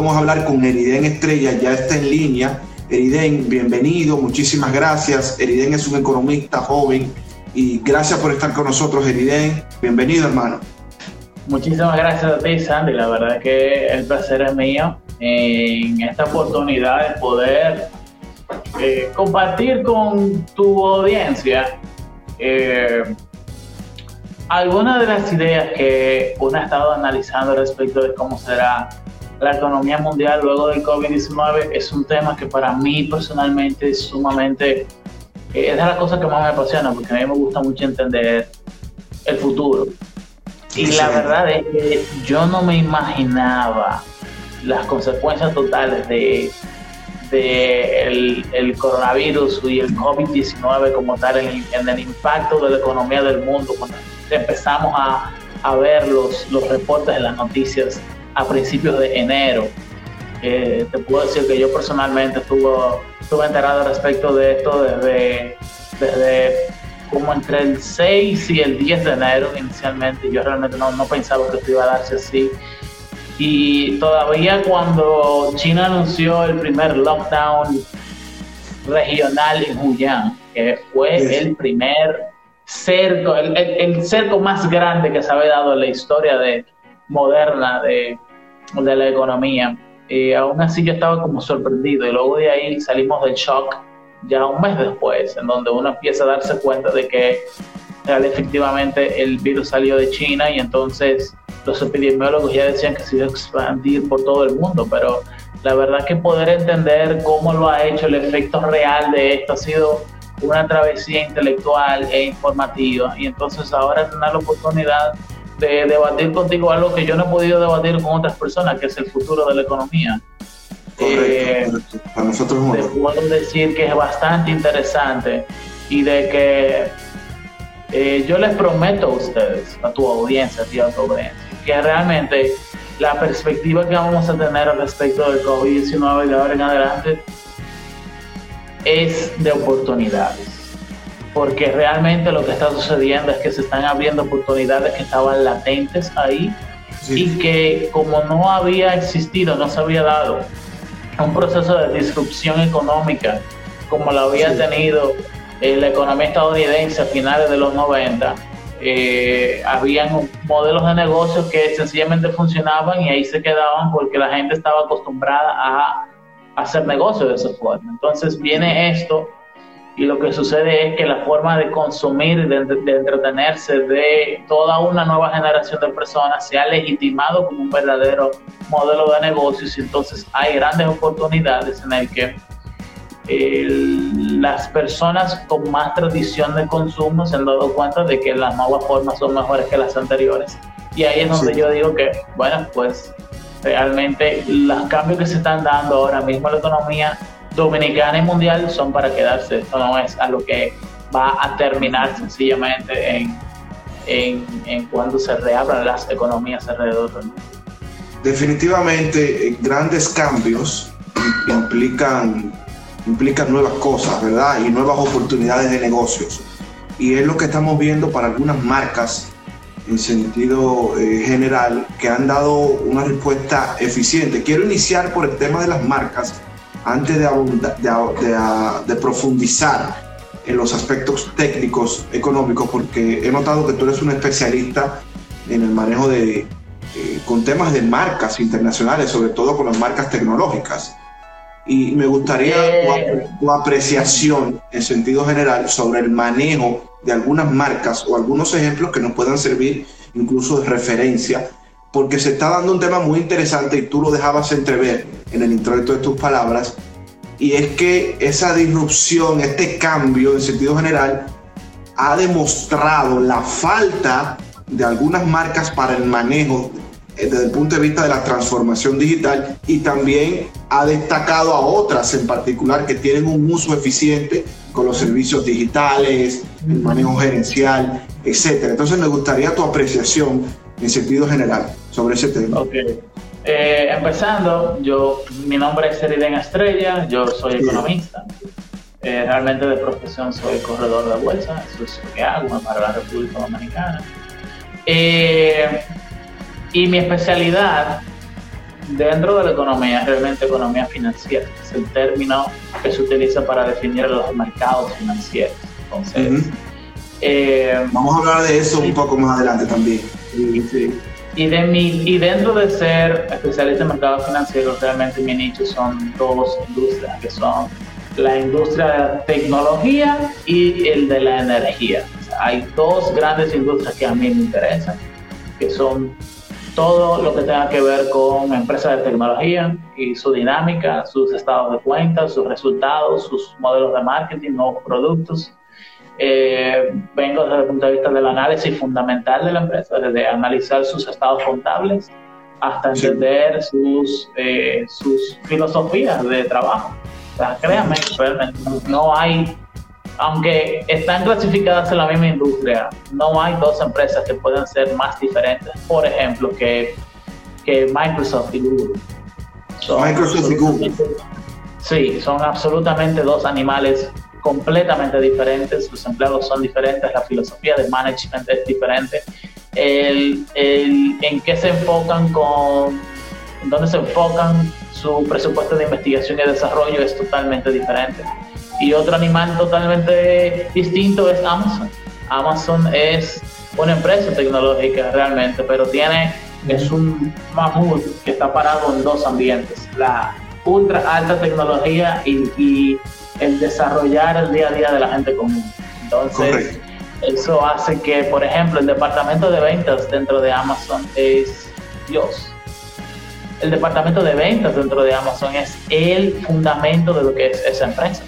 vamos a hablar con Eriden Estrella, ya está en línea. Eriden, bienvenido, muchísimas gracias. Eriden es un economista joven y gracias por estar con nosotros, Eriden. Bienvenido, hermano. Muchísimas gracias a ti, Sandy. La verdad que el placer es mío en esta oportunidad de poder eh, compartir con tu audiencia eh, algunas de las ideas que uno ha estado analizando respecto de cómo será la economía mundial luego del COVID-19 es un tema que para mí personalmente es sumamente, eh, es de las cosas que más me apasiona porque a mí me gusta mucho entender el futuro. Y la verdad es que yo no me imaginaba las consecuencias totales de, de el, coronavirus y el COVID-19 como tal en, en el impacto de la economía del mundo cuando empezamos a, a ver los, los reportes de las noticias a principios de enero. Eh, te puedo decir que yo personalmente estuve, estuve enterado respecto de esto desde, desde como entre el 6 y el 10 de enero inicialmente. Yo realmente no, no pensaba que esto iba a darse así. Y todavía cuando China anunció el primer lockdown regional en Huyan, que fue el primer cerco, el, cerco más grande que se había dado en la historia de, moderna de, de la economía. Y aún así yo estaba como sorprendido y luego de ahí salimos del shock ya un mes después, en donde uno empieza a darse cuenta de que efectivamente el virus salió de China y entonces los epidemiólogos ya decían que se iba a expandir por todo el mundo, pero la verdad que poder entender cómo lo ha hecho, el efecto real de esto ha sido una travesía intelectual e informativa y entonces ahora tener la oportunidad de debatir contigo algo que yo no he podido debatir con otras personas, que es el futuro de la economía. Correcto, eh, Para nosotros es puedo decir que es bastante interesante y de que eh, yo les prometo a ustedes, a tu audiencia, a ti, a tu audiencia, que realmente la perspectiva que vamos a tener respecto del COVID-19 de ahora en adelante es de oportunidades. Porque realmente lo que está sucediendo es que se están abriendo oportunidades que estaban latentes ahí y que como no había existido, no se había dado un proceso de disrupción económica como lo había tenido eh, la economía estadounidense a finales de los 90, eh, habían modelos de negocios que sencillamente funcionaban y ahí se quedaban porque la gente estaba acostumbrada a hacer negocios de esa forma. Entonces viene esto y lo que sucede es que la forma de consumir, de, de, entretenerse de toda una nueva generación de personas se ha legitimado como un verdadero modelo de negocios y entonces hay grandes oportunidades en el que las personas con más tradición de consumo se han dado cuenta de que las nuevas formas son mejores que las anteriores. Y ahí es donde yo digo que, bueno, pues realmente los cambios que se están dando ahora mismo en la economía dominicana y mundial son para quedarse. Esto no es a lo que va a terminar sencillamente en, en, en cuando se reabran las economías alrededor del mundo. Definitivamente, eh, grandes cambios implican implican nuevas cosas, ¿verdad? Y nuevas oportunidades de negocios. Y es lo que estamos viendo para algunas marcas en sentido eh, general que han dado una respuesta eficiente. Quiero iniciar por el tema de las marcas antes de, de, de, profundizar en los aspectos técnicos económicos porque he notado que tú eres un especialista en el manejo de eh, con temas de marcas internacionales, sobre todo con las marcas tecnológicas y me gustaría eh. tu, apreciación en sentido general sobre el manejo de algunas marcas o algunos ejemplos que nos puedan servir incluso de referencia, porque se está dando un tema muy interesante y tú lo dejabas entrever en el introito de tus palabras, y es que esa disrupción, este cambio en sentido general, ha demostrado la falta de algunas marcas para el manejo eh, desde el punto de vista de la transformación digital y también ha destacado a otras en particular que tienen un uso eficiente con los servicios digitales, el manejo gerencial, etc. Entonces me gustaría tu apreciación en sentido general sobre ese tema. Okay. Eh, empezando, yo, mi nombre es Eriden Estrella, yo soy economista. Eh, realmente de profesión soy corredor de bolsa, eso es lo que hago para la República Dominicana. Eh, y mi especialidad dentro de la economía, realmente economía financiera, es el término que se utiliza para definir los mercados financieros. Entonces, eh, vamos a hablar de eso un poco más adelante también. Y, de mi, y dentro de ser especialista en mercados financieros, realmente mi nicho son dos industrias, que son la industria de la tecnología y el de la energía. hay dos grandes industrias que a mí me interesan, que son todo lo que tenga que ver con empresas de tecnología y su dinámica, sus estados de cuenta, sus resultados, sus modelos de marketing, nuevos productos. Eh, vengo desde el punto de vista del análisis fundamental de la empresa, desde analizar sus estados contables hasta entender sus, eh, sus filosofías de trabajo. O sea, créanme, realmente no hay aunque están clasificadas en la misma industria, no hay dos empresas que puedan ser más diferentes, por ejemplo, que, que Microsoft y Google. Microsoft y Google. Sí, son absolutamente dos animales completamente diferentes, los empleados son diferentes, la filosofía de management es diferente, el, el, en qué se enfocan con, en dónde se enfocan su presupuesto de investigación y desarrollo es totalmente diferente. Y otro animal totalmente distinto es Amazon. Amazon es una empresa tecnológica realmente, pero tiene, es un mamut que está parado en dos ambientes, la ultra alta tecnología y, el desarrollar el día a día de la gente común. Entonces, eso hace que, por ejemplo, el departamento de ventas dentro de Amazon es Dios. El departamento de ventas dentro de Amazon es el fundamento de lo que es esa empresa.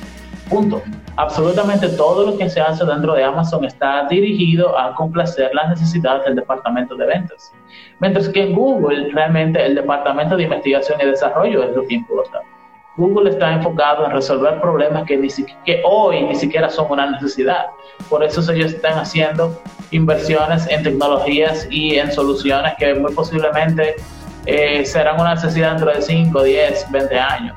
Punto. Absolutamente todo lo que se hace dentro de Amazon está dirigido a complacer las necesidades del departamento de ventas. Mientras que en Google realmente el departamento de investigación y desarrollo es lo que importa. Google está enfocado en resolver problemas que, hoy ni siquiera son una necesidad. Por eso ellos están haciendo inversiones en tecnologías y en soluciones que muy posiblemente eh, serán una necesidad dentro de 5, 10, 20 años.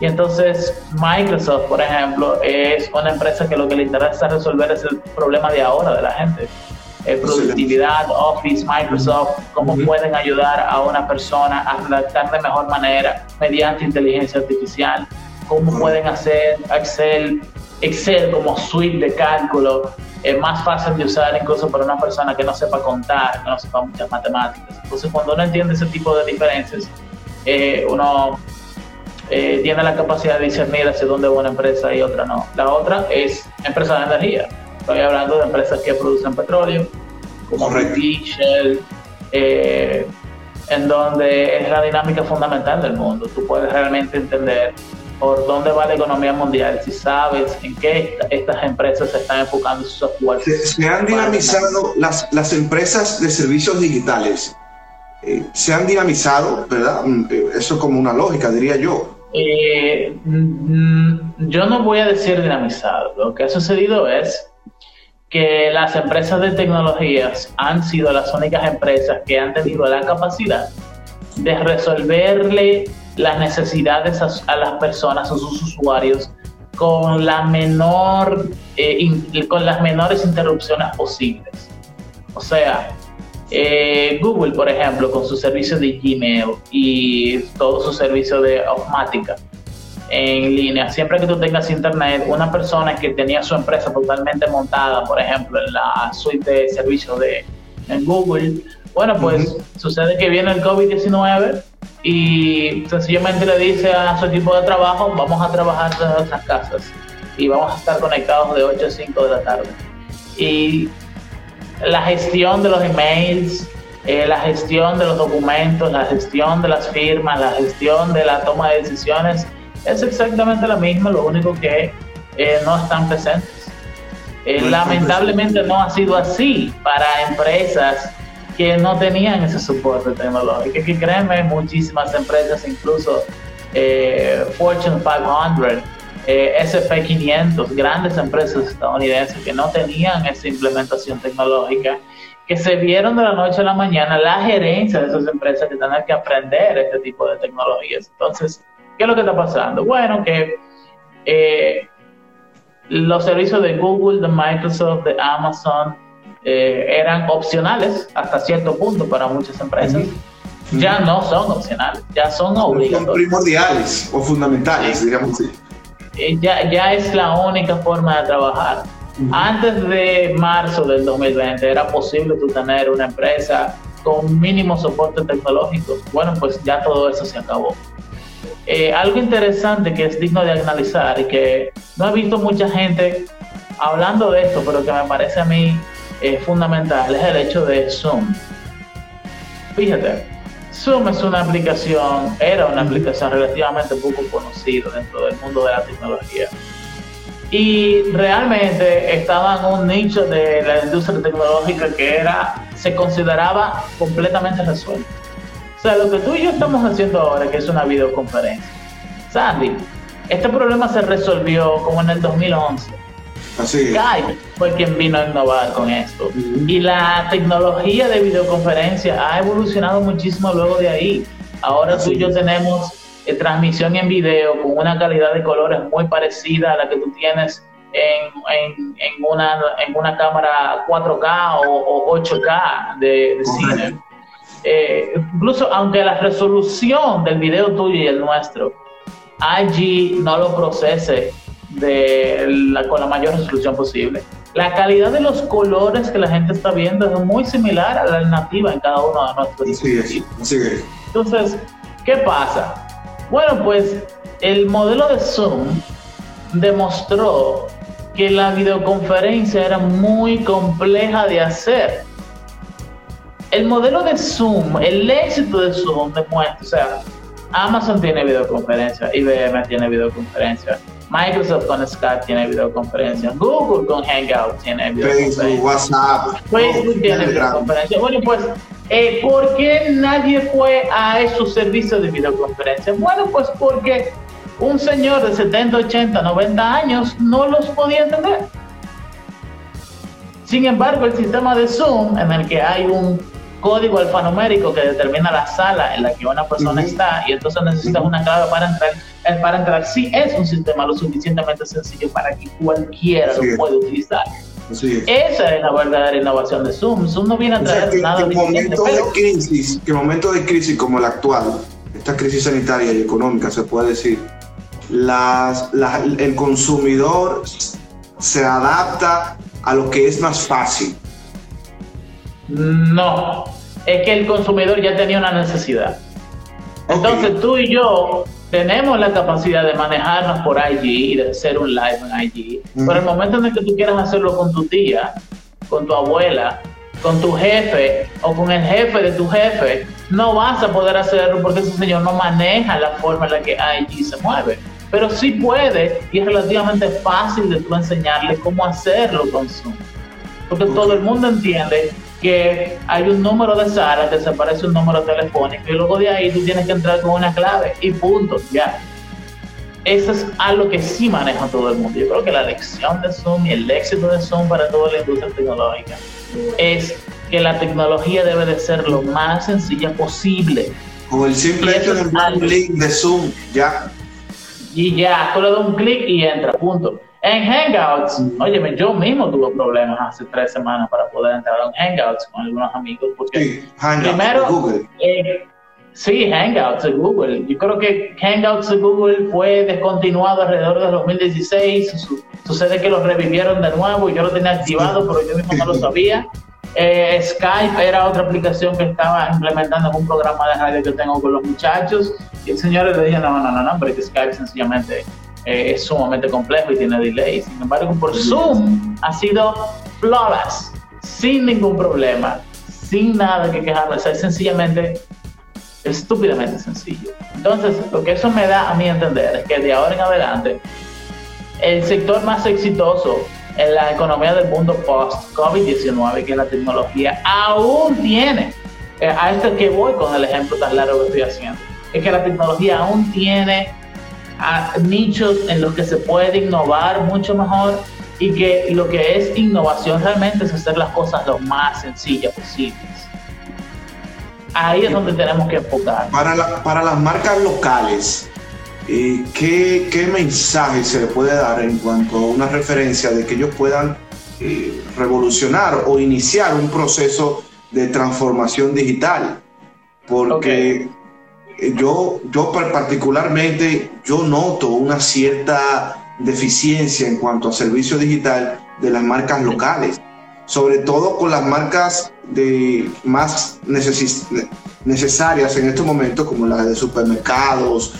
Y entonces Microsoft, por ejemplo, es una empresa que lo que le interesa resolver es el problema de ahora de la gente. Eh, productividad, Office, Microsoft, cómo pueden ayudar a una persona a redactar de mejor manera mediante inteligencia artificial, cómo pueden hacer Excel, Excel como suite de cálculo es más fácil de usar incluso para una persona que no sepa contar, que no sepa muchas matemáticas. Entonces, cuando uno entiende ese tipo de diferencias, eh, uno eh, tiene la capacidad de discernir hacia dónde va una empresa y otra no. La otra es empresa de energía. Estoy hablando de empresas que producen petróleo, como Shell, eh, en donde es la dinámica fundamental del mundo. Tú puedes realmente entender por dónde va la economía mundial, si sabes en qué estas empresas se están enfocando sus software. Se, han dinamizado las, las empresas de servicios digitales. Eh, se han dinamizado, ¿verdad? Mm, eso como una lógica, diría yo. Eh, yo no voy a decir dinamizado. Lo que ha sucedido es que las empresas de tecnologías han sido las únicas empresas que han tenido la capacidad de resolverle las necesidades a, las personas, a sus usuarios, con la menor, eh, con las menores interrupciones posibles. O sea, eh, Google, por ejemplo, con su servicio de Gmail y todo su servicio de automática en línea, siempre que tú tengas internet, una persona que tenía su empresa totalmente montada, por ejemplo, en la suite de servicios de Google, bueno, pues sucede que viene el COVID-19 y sencillamente le dice a su equipo de trabajo, vamos a trabajar desde nuestras casas y vamos a estar conectados de 8 a 5 de la tarde. Y la gestión de los emails, eh, la gestión de los documentos, la gestión de las firmas, la gestión de la toma de decisiones es exactamente la misma, lo único que eh, no están presentes. Eh, lamentablemente no ha sido así para empresas que no tenían ese soporte tecnológico. Que créeme, muchísimas empresas, incluso Fortune 500, eh, SP500, grandes empresas estadounidenses que no tenían esa implementación tecnológica, que se vieron de la noche a la mañana la gerencia de esas empresas que tenían que aprender este tipo de tecnologías. Entonces, ¿qué es lo que está pasando? Bueno, que eh, los servicios de Google, de Microsoft, de Amazon eh, eran opcionales hasta cierto punto para muchas empresas. ya no son opcionales, ya son obligatorios. Son primordiales o fundamentales, digamos así. Eh, ya, ya es la única forma de trabajar. Antes de marzo del 2020 era posible tú tener una empresa con mínimo soporte tecnológico. Bueno, pues ya todo eso se acabó. Eh, algo interesante que es digno de analizar y que no he visto mucha gente hablando de esto, pero que me parece a mí eh, fundamental, es el hecho de Zoom. Fíjate, Zoom es una aplicación, era una aplicación relativamente poco conocida dentro del mundo de la tecnología. Y realmente estaba en un nicho de la industria tecnológica que era, se consideraba completamente resuelto. O sea, lo que tú y yo estamos haciendo ahora, que es una videoconferencia. Sandy, este problema se resolvió como en el 2011 Skype fue quien vino a innovar con esto. Y la tecnología de videoconferencia ha evolucionado muchísimo luego de ahí. Ahora tú y yo tenemos eh, transmisión en video con una calidad de colores muy parecida a la que tú tienes en, una, en una cámara 4K o, 8K de, cine. Eh, incluso aunque la resolución del video tuyo y el nuestro allí no lo procese de la, con la mayor resolución posible. La calidad de los colores que la gente está viendo es muy similar a la nativa en cada uno de nuestros dispositivos. Entonces, ¿qué pasa? Bueno, pues el modelo de Zoom demostró que la videoconferencia era muy compleja de hacer. El modelo de Zoom, el éxito de Zoom demuestra, o sea, Amazon tiene videoconferencia, IBM tiene videoconferencia, Microsoft con Skype tiene videoconferencia, Google con Hangout tiene videoconferencia, Facebook, WhatsApp, Facebook tiene videoconferencia. Bueno, pues, eh, ¿por qué nadie fue a esos servicios de videoconferencia? Bueno, pues porque un señor de 70, 80, 90 años no los podía entender. Sin embargo, el sistema de Zoom, en el que hay un código alfanumérico que determina la sala en la que una persona está y entonces necesitas una clave para entrar, el para entrar. Sí es un sistema lo suficientemente sencillo para que cualquiera lo pueda utilizar. Esa es la verdadera innovación de Zoom. Zoom no viene a traer nada que momento de crisis, que momento de crisis como el actual, esta crisis sanitaria y económica se puede decir, las, el consumidor se adapta a lo que es más fácil no, es que el consumidor ya tenía una necesidad. Entonces tú y yo tenemos la capacidad de manejarnos por IG y de hacer un live en IG. Pero el momento en el que tú quieras hacerlo con tu tía, con tu abuela, con tu jefe o con el jefe de tu jefe, no vas a poder hacerlo porque ese señor no maneja la forma en la que IG se mueve. Pero sí puede y es relativamente fácil de tú enseñarle cómo hacerlo con Zoom. Porque todo el mundo entiende que hay un número de sala que se parece un número telefónico y luego de ahí tú tienes que entrar con una clave y punto, ya. Eso es algo que sí maneja todo el mundo. Yo creo que la lección de Zoom y el éxito de Zoom para toda la industria tecnológica es que la tecnología debe de ser lo más sencilla posible. Con el simple hecho de un link de Zoom, ya. Y ya, tú le das un clic y entra, punto. En Hangouts, oye, yo mismo tuve problemas hace tres semanas para poder entrar en Hangouts con algunos amigos. Porque sí, Hangouts primero, Google. Eh, sí, Hangouts de Google. Yo creo que Hangouts de Google fue descontinuado alrededor de 2016. sucede que lo revivieron de nuevo y yo lo tenía activado, pero yo mismo no lo sabía. Eh, Skype era otra aplicación que estaba implementando en un programa de radio que tengo con los muchachos. Y el señor le dije, no, no, no, no, porque Skype sencillamente eh, es sumamente complejo y tiene delay. Sin embargo, por Zoom ha sido flawless, sin ningún problema, sin nada que quejarme. O sea, es sencillamente estúpidamente sencillo. Entonces, lo que eso me da a mí entender es que de ahora en adelante, el sector más exitoso en la economía del mundo post-COVID-19, que es la tecnología, aún tiene, eh, a esto que voy con el ejemplo tan largo que estoy haciendo, es que la tecnología aún tiene a nichos en los que se puede innovar mucho mejor y que lo que es innovación realmente es hacer las cosas lo más sencillas posibles. Ahí es donde tenemos que enfocar. Para, para las marcas locales, eh, ¿qué, ¿qué, mensaje se le puede dar en cuanto a una referencia de que ellos puedan eh, revolucionar o iniciar un proceso de transformación digital? porque yo, yo particularmente, yo noto una cierta deficiencia en cuanto a servicio digital de las marcas locales, sobre todo con las marcas de más necesarias en estos momentos, como las de supermercados,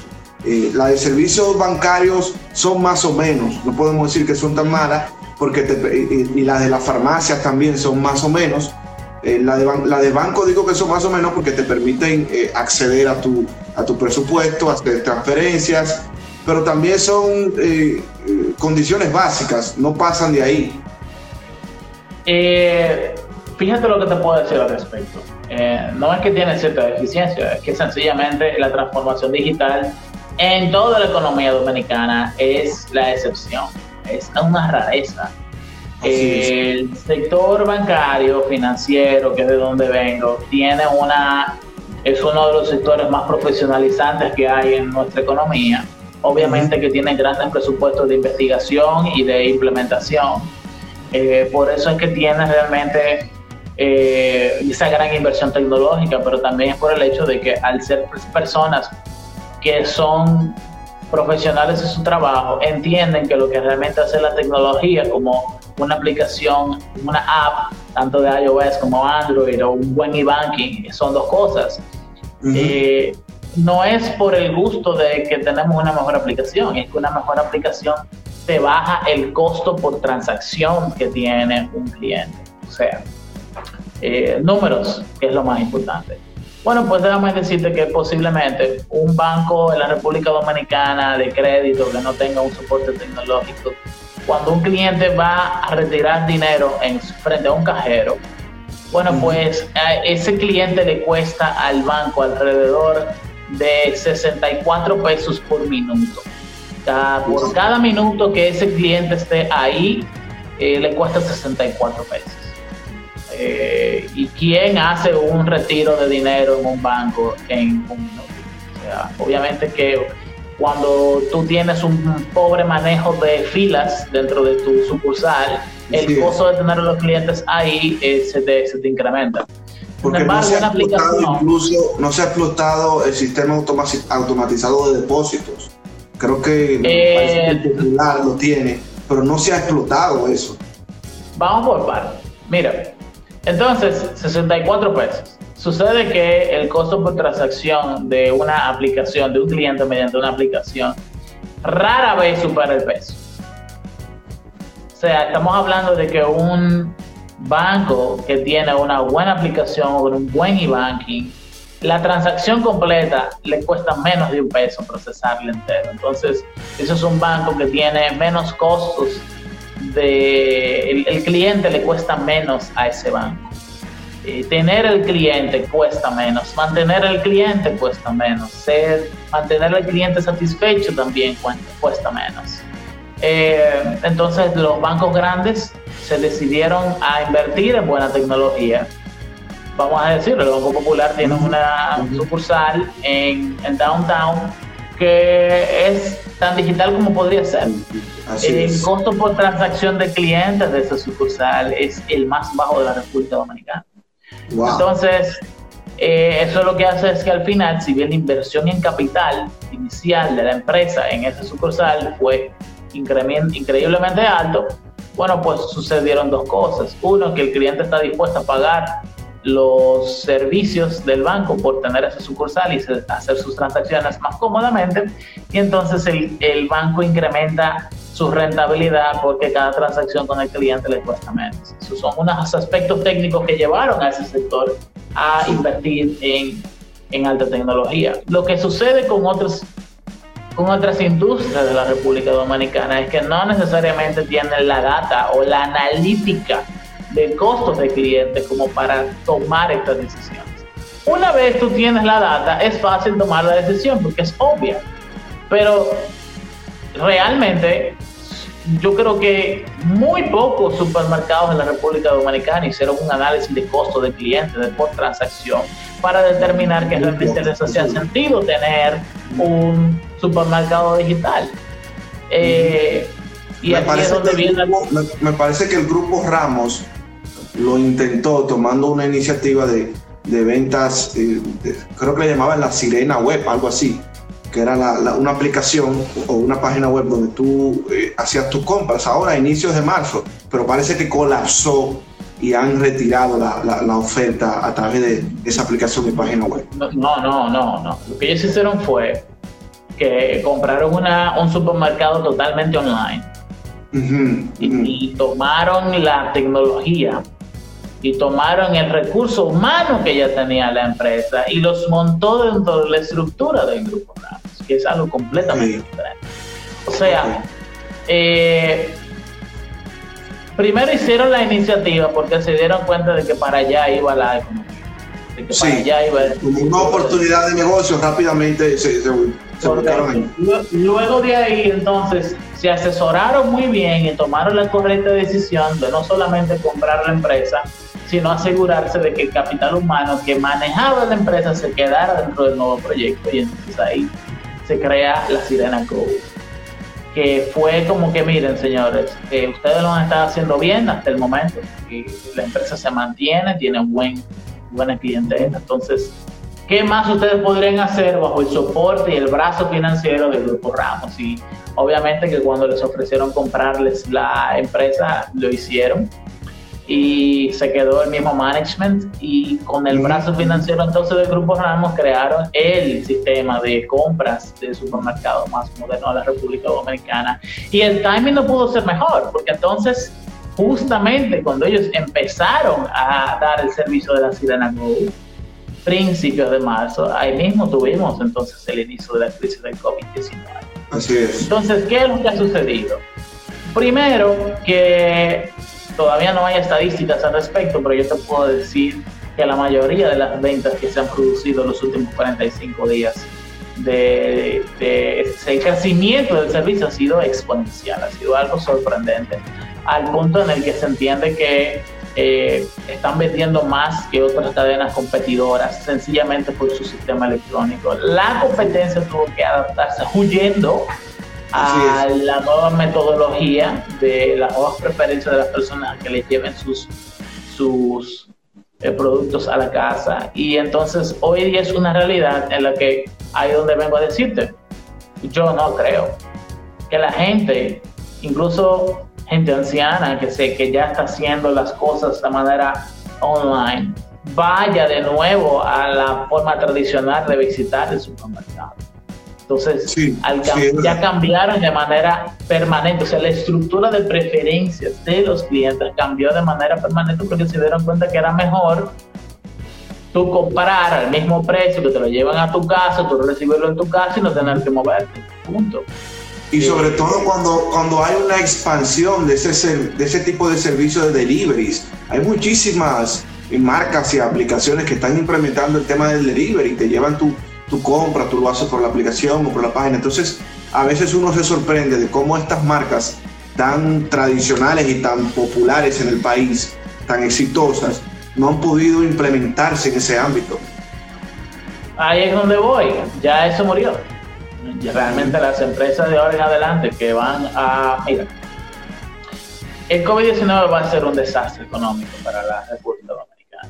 eh, las de servicios bancarios son más o menos, no podemos decir que son tan malas, porque y, las de las farmacias también son más o menos. Eh, la, de, la de banco digo que son más o menos porque te permiten eh, acceder a tu, a tu presupuesto, hacer transferencias, pero también son condiciones básicas, no pasan de ahí. fíjate lo que te puedo decir al respecto. no es que tiene cierta deficiencia, es que sencillamente la transformación digital en toda la economía dominicana es la excepción, es una rareza. El sector bancario, financiero, que es de donde vengo, tiene una, es uno de los sectores más profesionalizantes que hay en nuestra economía. Obviamente que tiene grandes presupuestos de investigación y de implementación. Eh, por eso es que tiene realmente eh, esa gran inversión tecnológica, pero también es por el hecho de que al ser personas que son profesionales en su trabajo entienden que lo que realmente hace la tecnología como una aplicación, una app, tanto de iOS como Android o un buen e-banking, son dos cosas. Eh, no es por el gusto de que tenemos una mejor aplicación, es que una mejor aplicación te baja el costo por transacción que tiene un cliente. O sea, eh, números, que es lo más importante. Bueno, pues déjame decirte que posiblemente un banco en la República Dominicana de crédito que no tenga un soporte tecnológico, cuando un cliente va a retirar dinero en frente a un cajero, bueno, pues a ese cliente le cuesta al banco alrededor de 64 pesos por minuto. por cada minuto que ese cliente esté ahí, eh, le cuesta 64 pesos. Eh, ¿Y quién hace un retiro de dinero en un banco en un minuto? O sea, obviamente que cuando tú tienes un pobre manejo de filas dentro de tu sucursal, el costo de tener a los clientes ahí eh, se, te, se, te, incrementa. Porque no se, ha explotado incluso, no se ha explotado el sistema automatizado de depósitos. Creo que eh, el lo tiene, pero no se ha explotado eso. Vamos por partes. Mira, entonces, 64 pesos. Sucede que el costo por transacción de una aplicación, de un cliente mediante una aplicación, rara vez supera el peso. O sea, estamos hablando de que un banco que tiene una buena aplicación o un buen e-banking, la transacción completa le cuesta menos de un peso procesarla entero. Entonces, eso es un banco que tiene menos costos de el, cliente le cuesta menos a ese banco. Eh, tener el cliente cuesta menos, mantener el cliente cuesta menos, ser, mantener al cliente satisfecho también cuesta menos. Eh, entonces los bancos grandes se decidieron a invertir en buena tecnología. Vamos a decirlo, el Banco Popular tiene una sucursal en, en Downtown que es tan digital como podría ser. el costo por transacción de clientes de esa sucursal es el más bajo de la República Dominicana. Entonces, eh, eso lo que hace es que al final, si bien la inversión en capital inicial de la empresa en esa sucursal fue increíblemente alto, bueno, pues sucedieron dos cosas. Uno, que el cliente está dispuesto a pagar los servicios del banco por tener esa sucursal y hacer sus transacciones más cómodamente y entonces el, el, banco incrementa su rentabilidad porque cada transacción con el cliente le cuesta menos. Son unos aspectos técnicos que llevaron a ese sector a invertir en, en alta tecnología. Lo que sucede con otros con otras industrias de la República Dominicana es que no necesariamente tienen la data o la analítica de costos de clientes como para tomar estas decisiones. Una vez tú tienes la data, es fácil tomar la decisión porque es obvia, pero realmente yo creo que muy pocos supermercados en la República Dominicana hicieron un análisis de costo de clientes de por transacción para determinar que realmente les hacía sentido tener un supermercado digital. Eh, y me parece, donde viene... me parece que el grupo Ramos lo intentó tomando una iniciativa de de ventas, eh, creo que le llamaban la Sirena Web, algo así, que era una aplicación o una página web donde tú eh, hacías tus compras ahora a inicios de marzo, pero parece que colapsó y han retirado la, oferta a través de esa aplicación de página web. No, no, no, no. Lo que ellos hicieron fue que compraron una, un supermercado totalmente online y, tomaron la tecnología y tomaron el recurso humano que ya tenía la empresa y los montó dentro de la estructura del grupo Ramos, que es algo completamente diferente. O sea, eh, primero hicieron la iniciativa porque se dieron cuenta de que para allá iba la economía. De que para allá iba Como una oportunidad de negocio rápidamente se, se, Luego de ahí entonces se asesoraron muy bien y tomaron la correcta decisión de no solamente comprar la empresa, sino asegurarse de que el capital humano que manejaba la empresa se quedara dentro del nuevo proyecto y entonces ahí se crea la Sirena Go. Que fue como que, miren señores, eh, ustedes lo han estado haciendo bien hasta el momento, y la empresa se mantiene, tiene buen, buena clientela, entonces, ¿qué más ustedes podrían hacer bajo el soporte y el brazo financiero del Grupo Ramos? Y obviamente que cuando les ofrecieron comprarles la empresa, lo hicieron y se quedó el mismo management y con el brazo financiero entonces del Grupo Ramos crearon el sistema de compras de supermercado más moderno de la República Dominicana y el timing no pudo ser mejor porque entonces justamente cuando ellos empezaron a dar el servicio de la Sirena Go principios de marzo, ahí mismo tuvimos entonces el inicio de la crisis del COVID-19. Así es. Entonces, ¿qué es lo que ha sucedido? Primero, que Todavía no hay estadísticas al respecto, pero yo te puedo decir que la mayoría de las ventas que se han producido en los últimos 45 días de, el crecimiento del servicio ha sido exponencial, ha sido algo sorprendente, al punto en el que se entiende que eh, están vendiendo más que otras cadenas competidoras, sencillamente por su sistema electrónico. La competencia tuvo que adaptarse huyendo a la nueva metodología de las nuevas preferencias de las personas que les lleven sus, sus eh, productos a la casa. Y entonces hoy día es una realidad en la que ahí donde vengo a decirte, yo no creo que la gente, incluso gente anciana que sé que ya está haciendo las cosas de manera online, vaya de nuevo a la forma tradicional de visitar el supermercado. Entonces, ya cambiaron de manera permanente, o sea, la estructura de preferencias de los clientes cambió de manera permanente porque se dieron cuenta que era mejor tú comprar al mismo precio, que te lo llevan a tu casa, tú recibirlo en tu casa y no tener que moverte. Punto. Y sobre todo cuando, cuando hay una expansión de ese, de ese tipo de servicios de deliveries. Hay muchísimas marcas y aplicaciones que están implementando el tema del delivery, te llevan tu, tu compra, tú lo haces por la aplicación o por la página. Entonces, a veces uno se sorprende de cómo estas marcas tan tradicionales y tan populares en el país, tan exitosas, no han podido implementarse en ese ámbito. Ahí es donde voy, ya eso murió. Realmente las empresas de ahora en adelante que van a... Mira, el COVID-19 va a ser un desastre económico para la República Dominicana.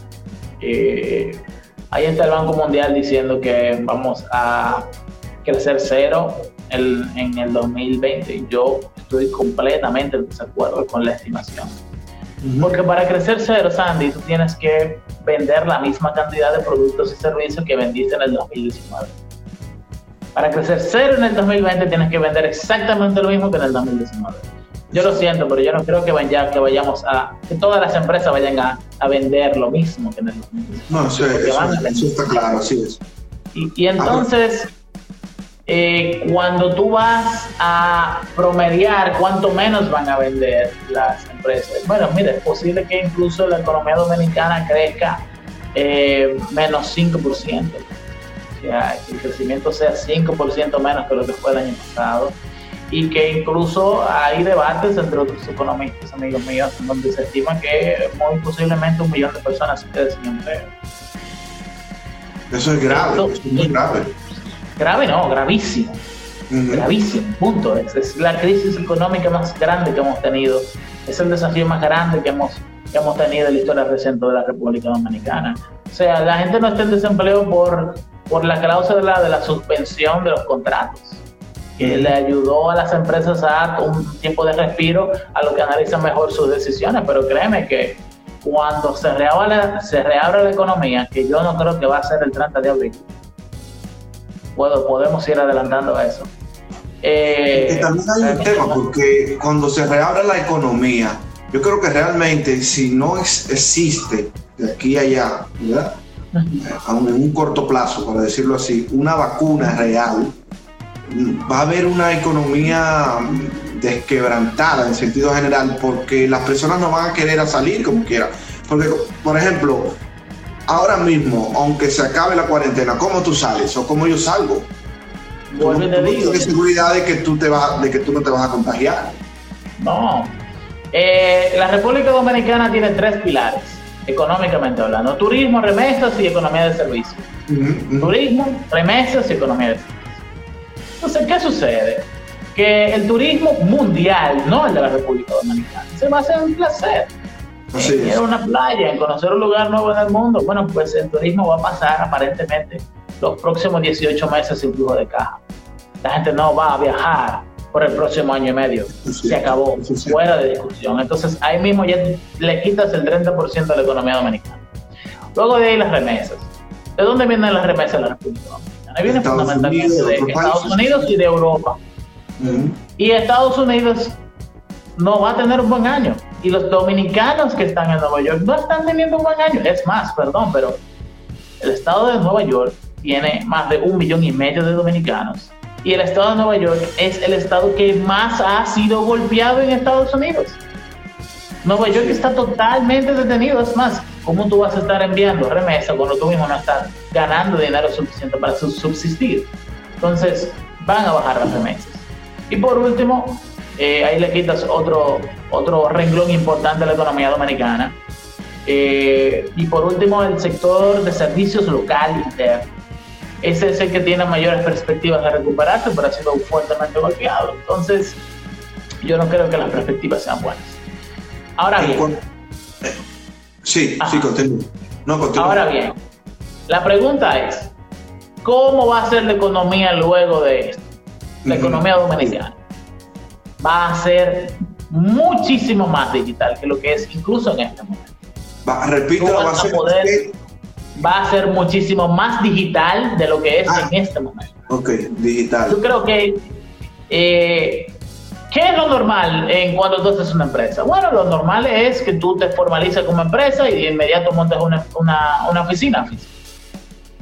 Eh, Ahí está el Banco Mundial diciendo que vamos a crecer cero en el 2020. Yo estoy completamente en desacuerdo con la estimación. Porque para crecer cero, Sandy, tú tienes que vender la misma cantidad de productos y servicios que vendiste en el 2019. Para crecer cero en el 2020 tienes que vender exactamente lo mismo que en el 2019. Yo lo siento, pero yo no creo que, vaya, que vayamos a, que todas las empresas vayan a, a vender lo mismo que en el No, sí, eso, está claro, así es. Y, y entonces, eh, cuando tú vas a promediar cuánto menos van a vender las empresas, bueno, mira, es posible que incluso la economía dominicana crezca eh, menos 5%. O sea, que el crecimiento sea 5% menos que lo que fue el año pasado y que incluso hay debates entre otros economistas, amigos míos, donde se estima que muy posiblemente un millón de personas se queden sin empleo. Eso es grave, es muy grave. Grave no, gravísimo. Gravísimo, punto. Es, la crisis económica más grande que hemos tenido. Es el desafío más grande que hemos, que hemos tenido en la historia reciente de la República Dominicana. O sea, la gente no está en desempleo por, por la cláusula de la suspensión de los contratos, que le ayudó a las empresas a dar un tiempo de respiro a lo que analizan mejor sus decisiones. Pero créeme que cuando se reabra, se reabra la economía, que yo no creo que va a ser el 30 de abril, puedo, podemos ir adelantando eso. Eh, también hay un tema, porque cuando se reabra la economía, yo creo que realmente si no existe de aquí a allá, ¿verdad? Aún en un corto plazo, para decirlo así, una vacuna real, va a haber una economía desquebrantada en sentido general porque las personas no van a querer a salir como quieran. Porque, por ejemplo, ahora mismo, aunque se acabe la cuarentena, ¿cómo tú sales o cómo yo salgo? No, tienes seguridad de que, tú te vas, de que tú no te vas a contagiar. No. Eh, la República Dominicana tiene tres pilares, económicamente hablando. Turismo, remesas y economía de servicios. Turismo, remesas y economía de servicios. Entonces, ¿qué sucede? Que el turismo mundial, no el de la República Dominicana, se va a hacer un placer. Así en una playa, en conocer un lugar nuevo en el mundo. Bueno, pues el turismo va a pasar aparentemente los próximos 18 meses sin flujo de caja. La gente no va a viajar por el próximo año y medio. Se acabó, fuera de discusión. Entonces ahí mismo ya le quitas el 30% de la economía dominicana. Luego de ahí las remesas. ¿De dónde vienen las remesas de la República Dominicana? Ahí vienen fundamentalmente de Estados Unidos y de Europa. Y Estados Unidos no va a tener un buen año. Y los dominicanos que están en Nueva York no están teniendo un buen año. Es más, perdón, pero el estado de Nueva York tiene más de un millón y medio de dominicanos. Y el estado de Nueva York es el estado que más ha sido golpeado en Estados Unidos. Nueva York está totalmente detenido. Es más, ¿cómo tú vas a estar enviando remesa cuando tú mismo no estás ganando dinero suficiente para subsistir? Entonces, van a bajar las remesas. Y por último, eh, ahí le quitas otro, otro renglón importante de la economía dominicana. Eh, y por último, el sector de servicios local interno ese es el que tiene mayores perspectivas de recuperarse, pero ha sido fuertemente golpeado. Entonces, yo no creo que las perspectivas sean buenas. Ahora bien. Sí, sí, continúo. No, Ahora bien, la pregunta es, ¿cómo va a ser la economía luego de esto? La economía dominicana va a ser muchísimo más digital que lo que es incluso en este momento. Va, repito, va a ser va a ser muchísimo más digital de lo que es ah. en este momento. Ok, digital. Yo creo que, eh, ¿qué es lo normal en cuando tú haces una empresa? Bueno, lo normal es que tú te formalices como empresa y de inmediato montes una, una, una oficina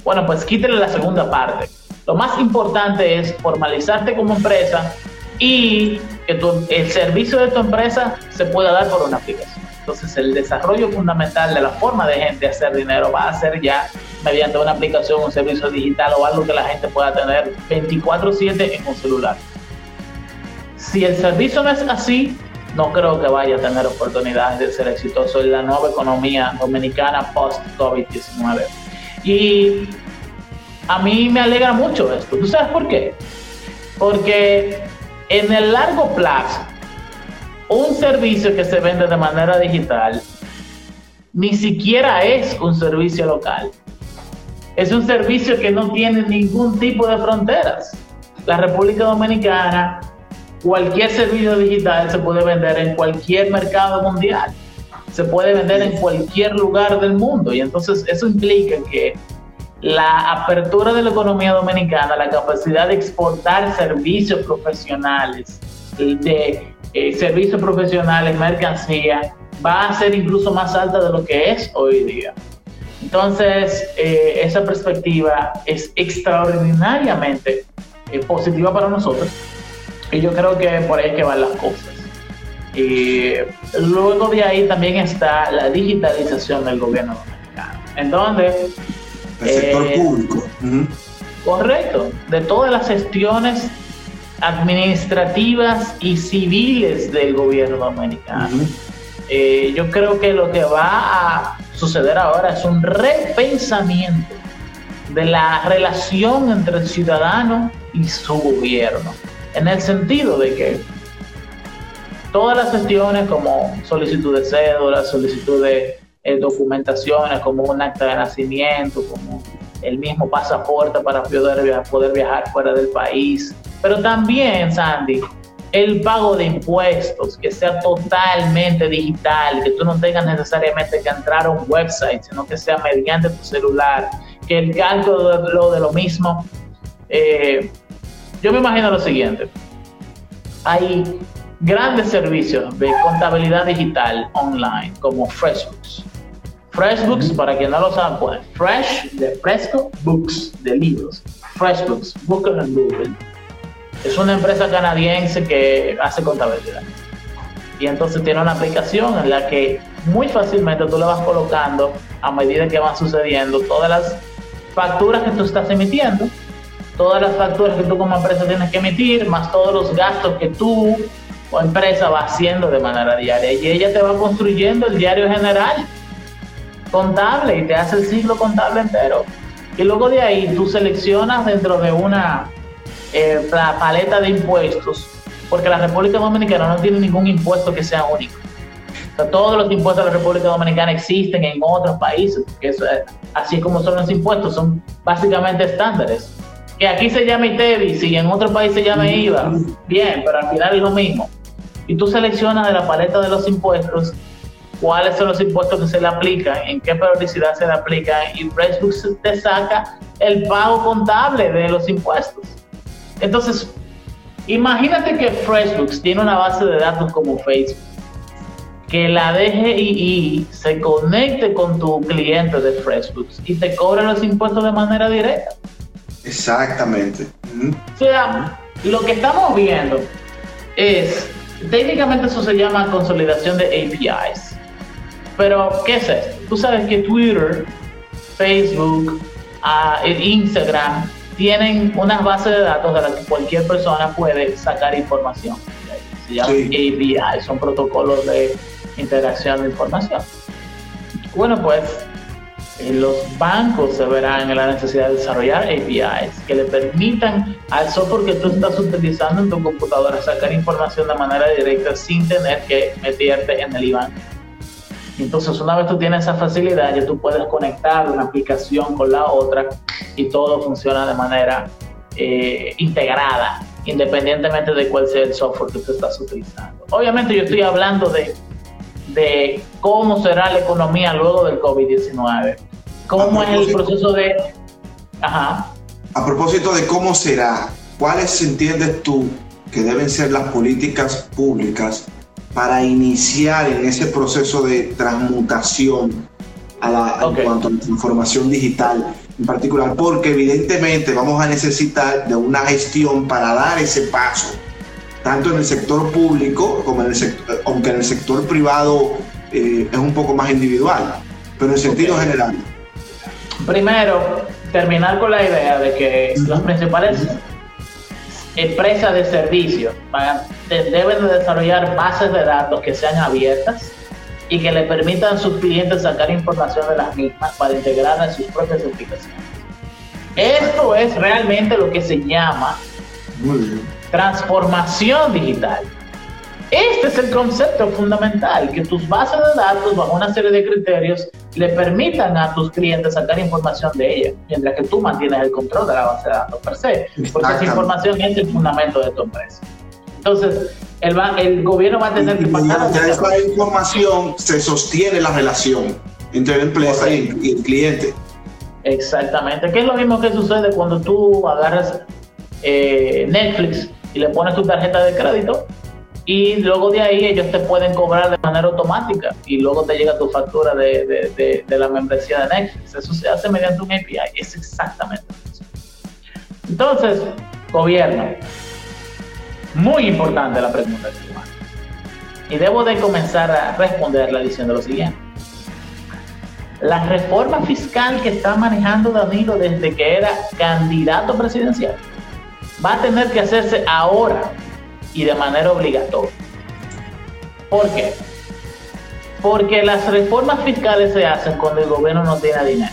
Bueno, pues quítale la segunda parte. Lo más importante es formalizarte como empresa y que tu, el servicio de tu empresa se pueda dar por una aplicación. Entonces el desarrollo fundamental de la forma de gente hacer dinero va a ser ya mediante una aplicación, un servicio digital o algo que la gente pueda tener 24/7 en un celular. Si el servicio no es así, no creo que vaya a tener oportunidades de ser exitoso en la nueva economía dominicana post-COVID-19. Y a mí me alegra mucho esto. ¿Tú sabes por qué? Porque en el largo plazo, un servicio que se vende de manera digital ni siquiera es un servicio local. Es un servicio que no tiene ningún tipo de fronteras. La República Dominicana, cualquier servicio digital se puede vender en cualquier mercado mundial. Se puede vender en cualquier lugar del mundo. Y entonces eso implica que la apertura de la economía dominicana, la capacidad de exportar servicios profesionales, de eh, servicios profesionales, mercancía, va a ser incluso más alta de lo que es hoy día. Entonces, eh, esa perspectiva es extraordinariamente eh, positiva para nosotros y yo creo que por ahí que van las cosas. Y luego de ahí también está la digitalización del gobierno dominicano, en donde... El sector público. Correcto, de todas las gestiones administrativas y civiles del gobierno dominicano. Eh, yo creo que lo que va a suceder ahora es un repensamiento de la relación entre el ciudadano y su gobierno, en el sentido de que todas las gestiones como solicitud de cédula, solicitud de eh, documentaciones como un acta de nacimiento, como el mismo pasaporte para poder, viajar fuera del país. Pero también, Sandy, el pago de impuestos, que sea totalmente digital, que tú no tengas necesariamente que entrar a un website, sino que sea mediante tu celular, que el cálculo de lo, de lo mismo. Eh, yo me imagino lo siguiente, hay grandes servicios de contabilidad digital online como FreshBooks. FreshBooks, para quien no lo sabe, pues Fresh de fresco, books de libros. FreshBooks, Google en Google. Es una empresa canadiense que hace contabilidad. Y entonces tiene una aplicación en la que muy fácilmente tú le vas colocando a medida que van sucediendo todas las facturas que tú estás emitiendo, todas las facturas que tú como empresa tienes que emitir, más todos los gastos que tú o empresa va haciendo de manera diaria. Y ella te va construyendo el diario general contable y te hace el ciclo contable entero. Y luego de ahí tú seleccionas dentro de una eh, paleta de impuestos, porque la República Dominicana no tiene ningún impuesto que sea único. todos los impuestos de la República Dominicana existen en otros países, porque eso así como son los impuestos, son básicamente estándares. Que aquí se llame ITEVIS y en otro país se llame IVA, bien, pero al final es lo mismo. Y tú seleccionas de la paleta de los impuestos cuáles son los impuestos que se le aplican, en qué periodicidad se le aplican y FreshBooks te saca el pago contable de los impuestos. Entonces, imagínate que FreshBooks tiene una base de datos como Facebook, que la DGII se conecte con tu cliente de FreshBooks y te cobre los impuestos de manera directa. Exactamente. O sea, lo que estamos viendo es, técnicamente eso se llama consolidación de APIs. Pero, ¿qué es esto? Tú sabes que Twitter, Facebook, uh, Instagram tienen unas bases de datos de las que cualquier persona puede sacar información. Se llaman API, son protocolos de interacción de información. Bueno, pues los bancos se verán en la necesidad de desarrollar APIs que le permitan al software que tú estás utilizando en tu computadora sacar información de manera directa sin tener que meterte en el IBAN entonces, una vez tú tienes esa facilidad, ya tú puedes conectar una aplicación con la otra y todo funciona de manera eh, integrada, independientemente de cuál sea el software que tú estás utilizando. Obviamente, yo estoy hablando de, de cómo será la economía luego del COVID-19, cómo es el proceso de... Ajá. A propósito de cómo será, ¿cuáles entiendes tú que deben ser las políticas públicas para iniciar en ese proceso de transmutación a la, en cuanto a la información digital en particular, porque evidentemente vamos a necesitar de una gestión para dar ese paso, tanto en el sector público como en el sector, aunque en el sector privado eh, es un poco más individual, pero en sentido general. Primero, terminar con la idea de que los principales empresas de servicios deben de desarrollar bases de datos que sean abiertas y que le permitan a sus clientes sacar información de las mismas para integrarla en sus propias aplicaciones. Esto es realmente lo que se llama transformación digital. Este es el concepto fundamental, que tus bases de datos bajo una serie de criterios le permitan a tus clientes sacar información de ella, mientras que tú mantienes el control de la base de datos per se, porque esa información es el fundamento de tu empresa. Entonces, el, el gobierno va a tener que pasar... Y esa información se sostiene la relación entre la empresa y, el cliente. Exactamente, que es lo mismo que sucede cuando tú agarras eh, Netflix y le pones tu tarjeta de crédito y luego de ahí ellos te pueden cobrar de manera automática y luego te llega tu factura de, la membresía de Netflix. Eso se hace mediante un API, es exactamente eso. Entonces, gobierno, muy importante la pregunta que Y debo de comenzar a responderla diciendo lo siguiente. La reforma fiscal que está manejando Danilo desde que era candidato presidencial va a tener que hacerse ahora y de manera obligatoria. ¿Por qué? Porque las reformas fiscales se hacen cuando el gobierno no tiene dinero.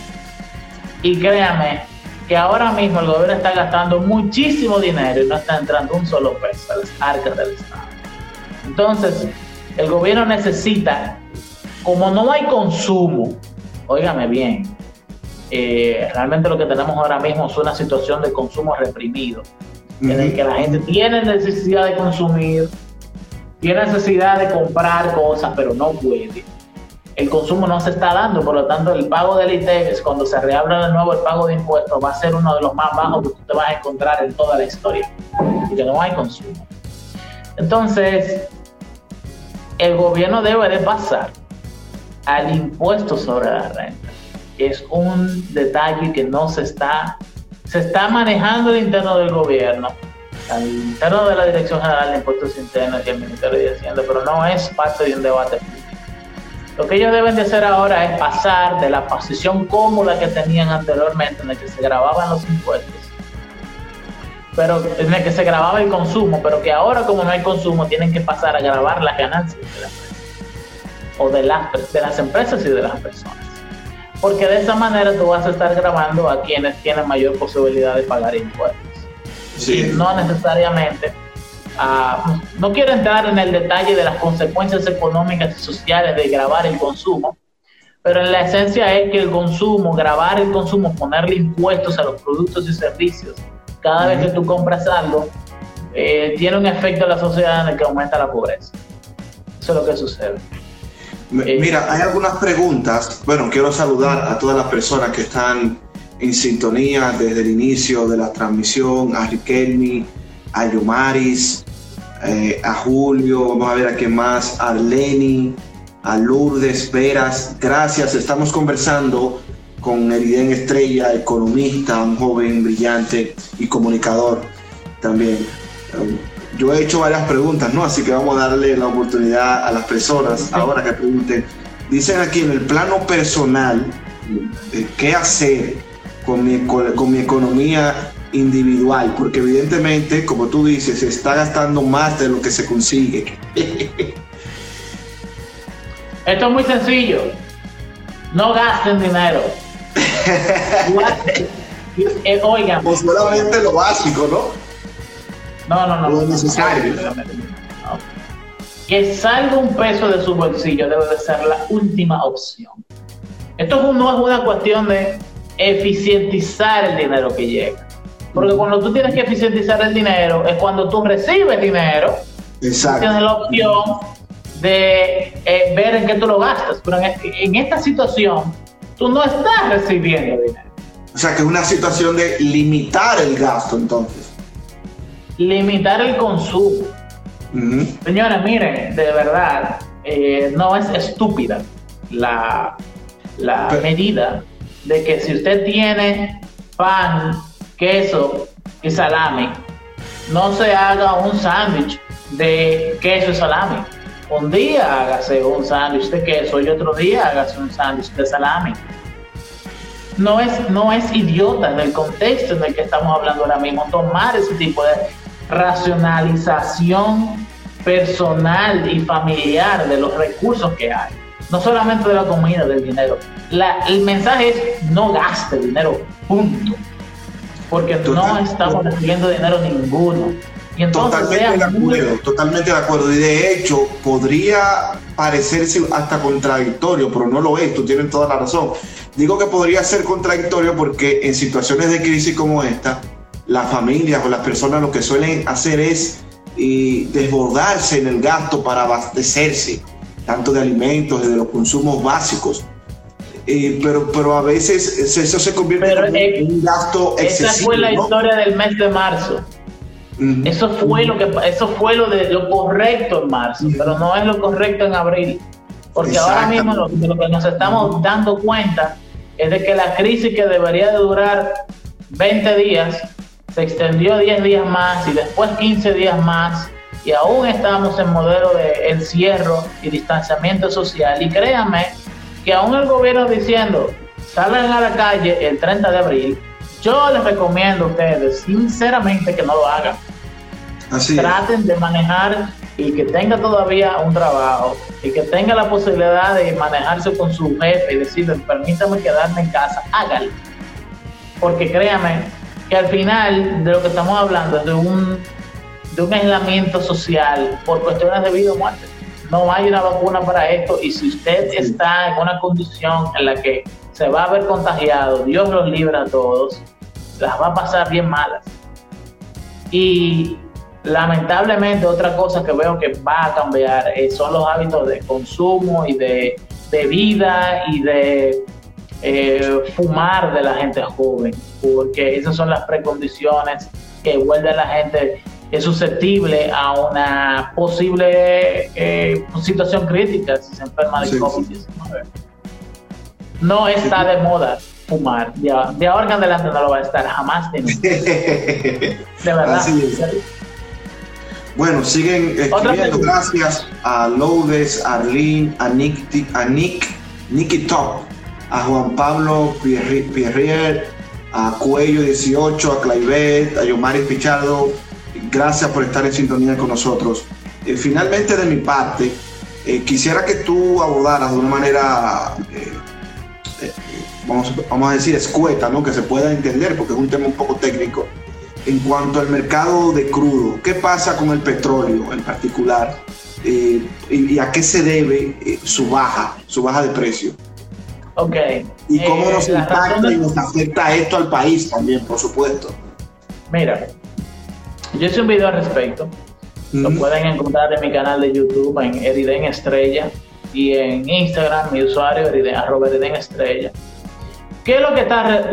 Y créame que ahora mismo el gobierno está gastando muchísimo dinero y no está entrando un solo peso a las arcas del Estado. Entonces, el gobierno necesita como no hay consumo, óigame bien, eh, realmente lo que tenemos ahora mismo es una situación de consumo reprimido, en el que la gente tiene necesidad de consumir, tiene necesidad de comprar cosas, pero no puede. El consumo no se está dando, por lo tanto el pago del ITEX, cuando se reabra de nuevo el pago de impuestos, va a ser uno de los más bajos que usted va a encontrar en toda la historia, porque no hay consumo. Entonces, el gobierno debe de pasar al impuesto sobre la renta, que es un detalle que no se está, se está manejando el interno del gobierno, al interno de la Dirección General de Impuestos Internos y el Ministerio de Hacienda, pero no es parte de un debate público. Lo que ellos deben de hacer ahora es pasar de la posición cómoda que tenían anteriormente, en la que se grababan los impuestos, pero en el que se grababa el consumo, pero que ahora como no hay consumo tienen que pasar a grabar las ganancias de la empresa o de las, de las empresas y de las personas. Porque de esa manera tú vas a estar grabando a quienes tienen mayor posibilidad de pagar impuestos. Sí. no necesariamente, uh, no quiero entrar en el detalle de las consecuencias económicas y sociales de grabar el consumo, pero en la esencia es que el consumo, grabar el consumo, ponerle impuestos a los productos y servicios cada vez que tú compras algo, eh, tiene un efecto en la sociedad en el que aumenta la pobreza. Eso es lo que sucede. Eh, mira, hay algunas preguntas. Bueno, quiero saludar a todas las personas que están en sintonía desde el inicio de la transmisión, a Riquelme, a Yomaris, eh, a Julio, vamos a ver a quién más, a Lenny, a Lourdes Veras. Gracias, estamos conversando con Eriden Estrella, economista, un joven brillante y comunicador también. Yo he hecho varias preguntas, ¿no? Así que vamos a darle la oportunidad a las personas ahora que pregunten. Dicen aquí en el plano personal, eh, ¿qué hacer con mi, con mi economía individual? Porque evidentemente, como tú dices, se está gastando más de lo que se consigue. Esto es muy sencillo. No gasten dinero. eh, oigan. Pues solamente lo básico, ¿no? No, no, no. Lo necesario. Que salga un peso de su bolsillo debe de ser la última opción. Esto no es una cuestión de eficientizar el dinero que llega. Porque cuando tú tienes que eficientizar el dinero es cuando tú recibes dinero. Exacto. Tienes la opción de eh, ver en qué tú lo gastas. Pero en esta situación tú no estás recibiendo dinero. O sea que es una situación de limitar el gasto entonces. Limitar el consumo. Señores, miren, de verdad, eh, no es estúpida la, la medida de que si usted tiene pan, queso y salami, no se haga un sándwich de queso y salami un día hágase un sándwich de queso y otro día hágase un sándwich de salami. No es, no es idiota en el contexto en el que estamos hablando ahora mismo tomar ese tipo de racionalización personal y familiar de los recursos que hay. No solamente de la comida, del dinero. el mensaje es no gaste dinero, punto. Porque no estamos recibiendo dinero ninguno totalmente de acuerdo, totalmente de acuerdo. Y de hecho, podría parecerse hasta contradictorio, pero no lo es, tú tienes toda la razón. Digo que podría ser contradictorio porque en situaciones de crisis como esta, las familias o las personas lo que suelen hacer es eh, desbordarse en el gasto para abastecerse, tanto de alimentos, de los consumos básicos. Eh, pero, pero a veces eso se convierte en un gasto excesivo. Esa fue la historia del mes de marzo. Eso fue lo que eso fue lo de lo correcto en marzo, pero no es lo correcto en abril. Porque ahora mismo lo, lo, que nos estamos dando cuenta es de que la crisis que debería de durar 20 días se extendió 10 días más y después 15 días más y aún estamos en modelo de encierro y distanciamiento social. Y créanme que aún el gobierno diciendo salgan a la calle el 30 de abril, yo les recomiendo a ustedes, sinceramente, que no lo hagan. Traten de manejar y que tenga todavía un trabajo y que tenga la posibilidad de manejarse con su jefe y decirle, permítame quedarme en casa, hágalo. Porque créame que al final de lo que estamos hablando es de un, de un aislamiento social por cuestiones de vida o muerte. no hay una vacuna para esto y si usted está en una condición en la que se va a ver contagiado, Dios los libra a todos, las va a pasar bien malas. Y lamentablemente otra cosa que veo que va a cambiar eh, son los hábitos de consumo y de, vida y de eh, fumar de la gente joven, porque esas son las precondiciones que vuelven a la gente es susceptible a una posible eh, situación crítica si se enferma de COVID-19. No está de moda fumar. De, ahora en adelante no lo va a estar jamás de De verdad. Bueno, siguen escribiendo. Gracias a Loudes, a Arlene, a Nick, a Nick, Nicky Top, a Juan Pablo Pierrier, a Cuello 18, a Claivet, a Yomari Pichardo, Gracias por estar en sintonía con nosotros. Eh, finalmente, de mi parte, eh, quisiera que tú abordaras de una manera, eh, vamos, vamos, a decir, escueta, ¿no? que se pueda entender, porque es un tema un poco técnico, en cuanto al mercado de crudo. ¿Qué pasa con el petróleo en particular? Y, a qué se debe su baja, su baja de precio? Ok. Y cómo nos impacta y nos afecta esto al país también, por supuesto. Mira, yo hice un video al respecto. Lo pueden encontrar en mi canal de YouTube en Eriden Estrella y en Instagram mi usuario Eriden, arroba Estrella. ¿Qué es lo que está...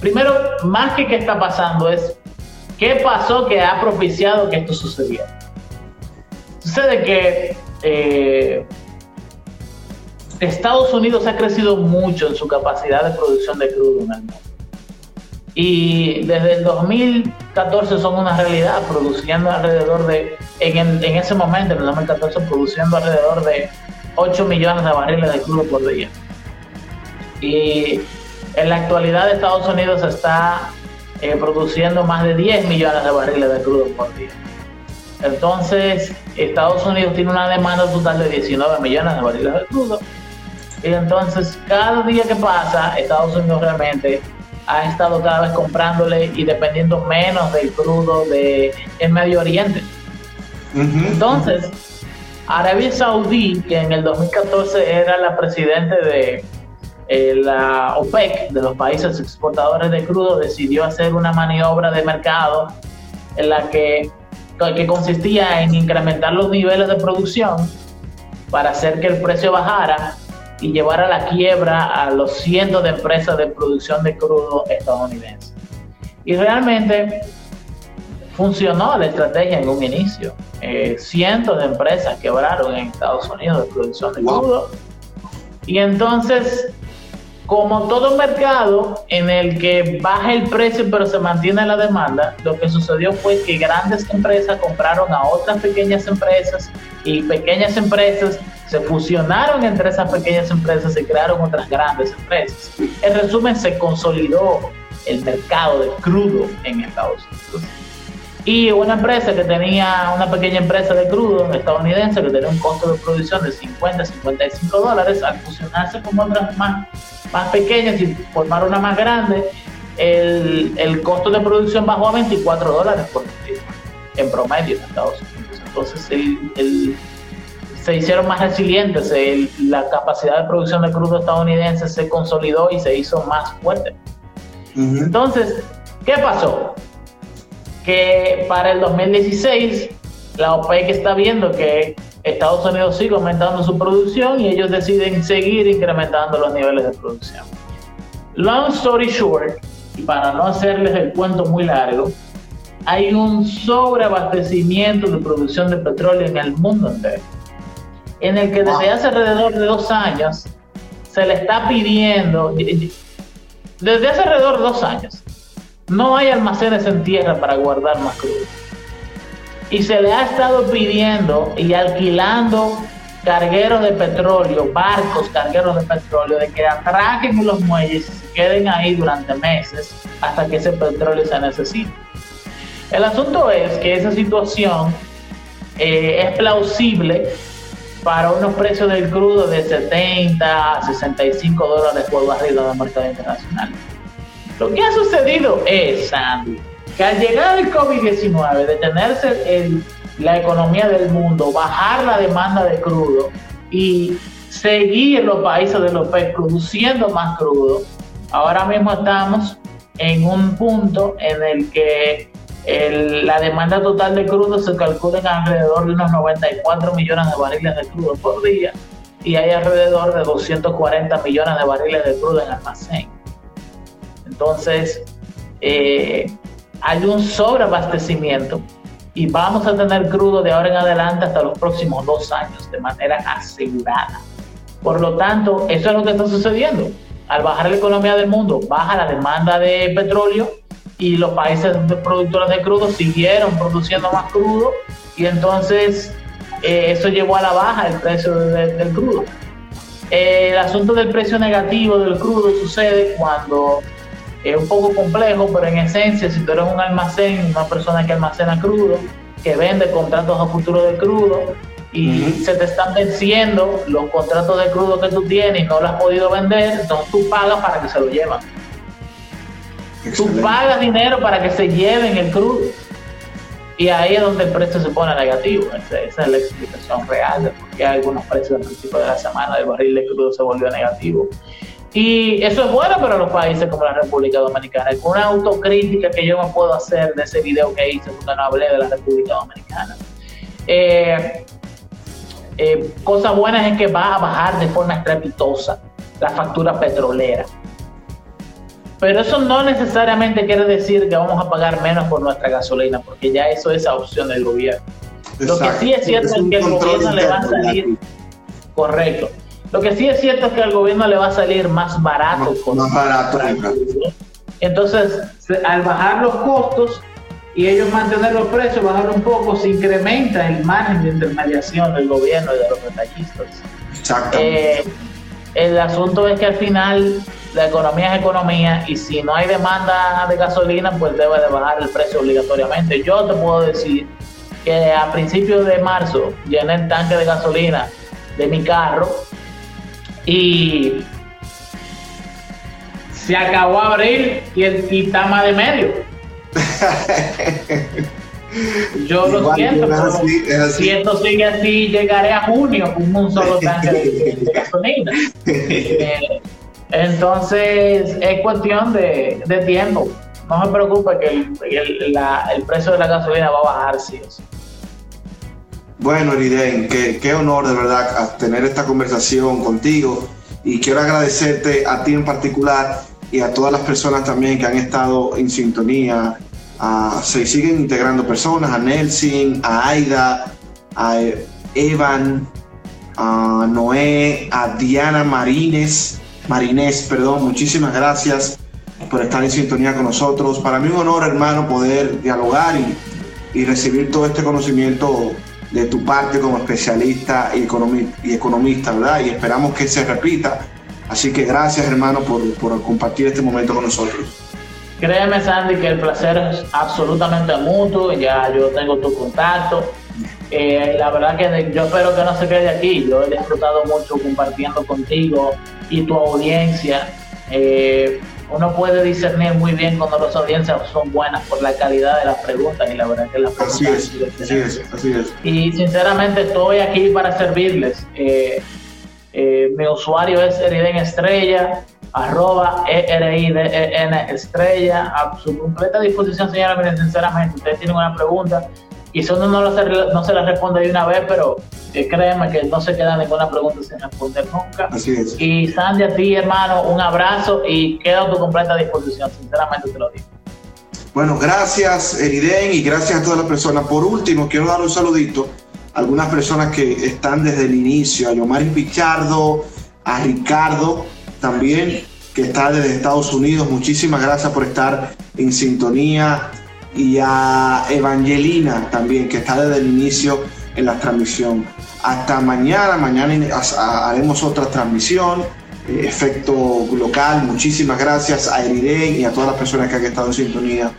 Primero, más que qué está pasando es qué pasó que ha propiciado que esto sucediera. Sucede que eh, Estados Unidos ha crecido mucho en su capacidad de producción de crudo en el mundo y desde el 2014 son una realidad, produciendo alrededor de, en, en ese momento, en el 2014, produciendo alrededor de 8 millones de barriles de crudo por día. Y en la actualidad Estados Unidos está eh, produciendo más de 10 millones de barriles de crudo por día. Entonces, Estados Unidos tiene una demanda total de 19 millones de barriles de crudo. Y entonces, cada día que pasa, Estados Unidos realmente ha estado cada vez comprándole y dependiendo menos del crudo de el Medio Oriente. Entonces, Arabia Saudí, que en el 2014 era la presidente de eh, la OPEC, de los países exportadores de crudo, decidió hacer una maniobra de mercado en la que, que consistía en incrementar los niveles de producción para hacer que el precio bajara y llevar a la quiebra a los cientos de empresas de producción de crudo estadounidenses. Y realmente funcionó la estrategia en un inicio. Eh, cientos de empresas quebraron en Estados Unidos de producción de crudo. Y entonces, como todo mercado en el que baja el precio pero se mantiene la demanda, lo que sucedió fue que grandes empresas compraron a otras pequeñas empresas y pequeñas empresas se fusionaron entre esas pequeñas empresas y crearon otras grandes empresas. En resumen, se consolidó el mercado de crudo en Estados Unidos. Y una empresa que tenía, una pequeña empresa de crudo estadounidense que tenía un costo de producción de 50, 55 dólares, al fusionarse con otras más, más pequeñas y formar una más grande, el, el costo de producción bajó a 24 dólares por en promedio en Estados Unidos. Entonces, el, el se hicieron más resilientes, la capacidad de producción de crudo estadounidense se consolidó y se hizo más fuerte. Entonces, ¿qué pasó? Que para el 2016 la OPEC está viendo que Estados Unidos sigue aumentando su producción y ellos deciden seguir incrementando los niveles de producción. Long story short, y para no hacerles el cuento muy largo, hay un sobreabastecimiento de producción de petróleo en el mundo entero en el que desde hace alrededor de dos años se le está pidiendo, desde hace alrededor de dos años, no hay almacenes en tierra para guardar más crudo. Y se le ha estado pidiendo y alquilando cargueros de petróleo, barcos cargueros de petróleo, de que atraquen en los muelles y se queden ahí durante meses hasta que ese petróleo se necesite. El asunto es que esa situación eh, es plausible para unos precios del crudo de 70 a 65 dólares por barril en el mercado internacional. Lo que ha sucedido es, Sandy, que al llegar el COVID-19, detenerse la economía del mundo, bajar la demanda de crudo y seguir los países de los OPEC produciendo más crudo, ahora mismo estamos en un punto en el que la demanda total de crudo se calcula en alrededor de unos 94 millones de barriles de crudo por día y hay alrededor de 240 millones de barriles de crudo en almacén. Entonces, eh, hay un sobreabastecimiento y vamos a tener crudo de ahora en adelante hasta los próximos dos años de manera asegurada. Por lo tanto, eso es lo que está sucediendo. Al bajar la economía del mundo, baja la demanda de petróleo y los países productores de crudo siguieron produciendo más crudo y entonces eh, eso llevó a la baja el precio del crudo. el asunto del precio negativo del crudo sucede cuando es un poco complejo, pero en esencia, si tú eres un almacén, una persona que almacena crudo, que vende contratos a futuro de crudo y se te están venciendo los contratos de crudo que tú tienes y no lo has podido vender, entonces tú pagas para que se lo lleven. Tú pagas dinero para que se lleven el crudo. Y ahí es donde el precio se pone negativo. Esa, es la explicación real de por qué algunos precios al principio de la semana del barril de crudo se volvió negativo. Y eso es bueno para los países como la República Dominicana. Una autocrítica que yo me puedo hacer de ese video que hice porque no hablé de la República Dominicana. Eh, eh, cosas buenas es que va a bajar de forma estrepitosa la factura petrolera. Pero eso no necesariamente quiere decir que vamos a pagar menos por nuestra gasolina, porque ya eso es opción del gobierno. Lo que sí es cierto es que el gobierno le va a salir, correcto, lo que sí es cierto es que al gobierno le va a salir más barato. Más, barato. Entonces, al bajar los costos y ellos mantener los precios, bajar un poco, se incrementa el margen de intermediación del gobierno y de los detallistas. Exacto. Eh, el asunto es que al final la economía es economía y si no hay demanda de gasolina, pues debe de bajar el precio obligatoriamente. Yo te puedo decir que a principios de marzo llené el tanque de gasolina de mi carro y se acabó abril y, el, y está más de medio. Yo lo siento, pero si esto sigue así, llegaré a junio con un solo tanque de, gasolina. Eh, entonces, es cuestión de, tiempo. No me preocupe que el, el, precio de la gasolina va a bajar, sí o sí. Bueno, Eriden, qué, qué honor de verdad tener esta conversación contigo y quiero agradecerte a ti en particular y a todas las personas también que han estado en sintonía. Se siguen integrando personas, a Nelson, a Aida, a Evan, a Noé, a Diana Marines, Marines, perdón, muchísimas gracias por estar en sintonía con nosotros. Para mí un honor, hermano, poder dialogar y, y recibir todo este conocimiento de tu parte como especialista y, y economista, ¿verdad? Y esperamos que se repita. Así que gracias, hermano, por, por compartir este momento con nosotros. Créeme, Sandy, que el placer es absolutamente mutuo. Ya yo tengo tu contacto. Eh, la verdad que yo espero que no se quede aquí. Yo he disfrutado mucho compartiendo contigo y tu audiencia. Eh, uno puede discernir muy bien cuando las audiencias son buenas por la calidad de las preguntas y la verdad que las preguntas así es, así es, así es. Y sinceramente estoy aquí para servirles. Eh, mi usuario es Eriden Estrella, arroba E-R-I-D-E-N Estrella, a su completa disposición, señora. Miren, sinceramente, ustedes tienen una pregunta, Quizá uno no, lo, no se la responde de una vez, pero eh, créeme que no se queda ninguna pregunta sin responder nunca. Así es. Y Sandy, a ti, hermano, un abrazo y quedo a tu completa disposición, sinceramente te lo digo. Bueno, gracias, Eriden, y gracias a todas las personas. Por último, quiero dar un saludito a algunas personas que están desde el inicio, a Yomari Pichardo, a Ricardo, también que está desde Estados Unidos. Muchísimas gracias por estar en sintonía y a Evangelina también, que está desde el inicio en la transmisión. Hasta mañana, mañana haremos otra transmisión, eh, efecto local. Muchísimas gracias a Eriden y a todas las personas que han estado en sintonía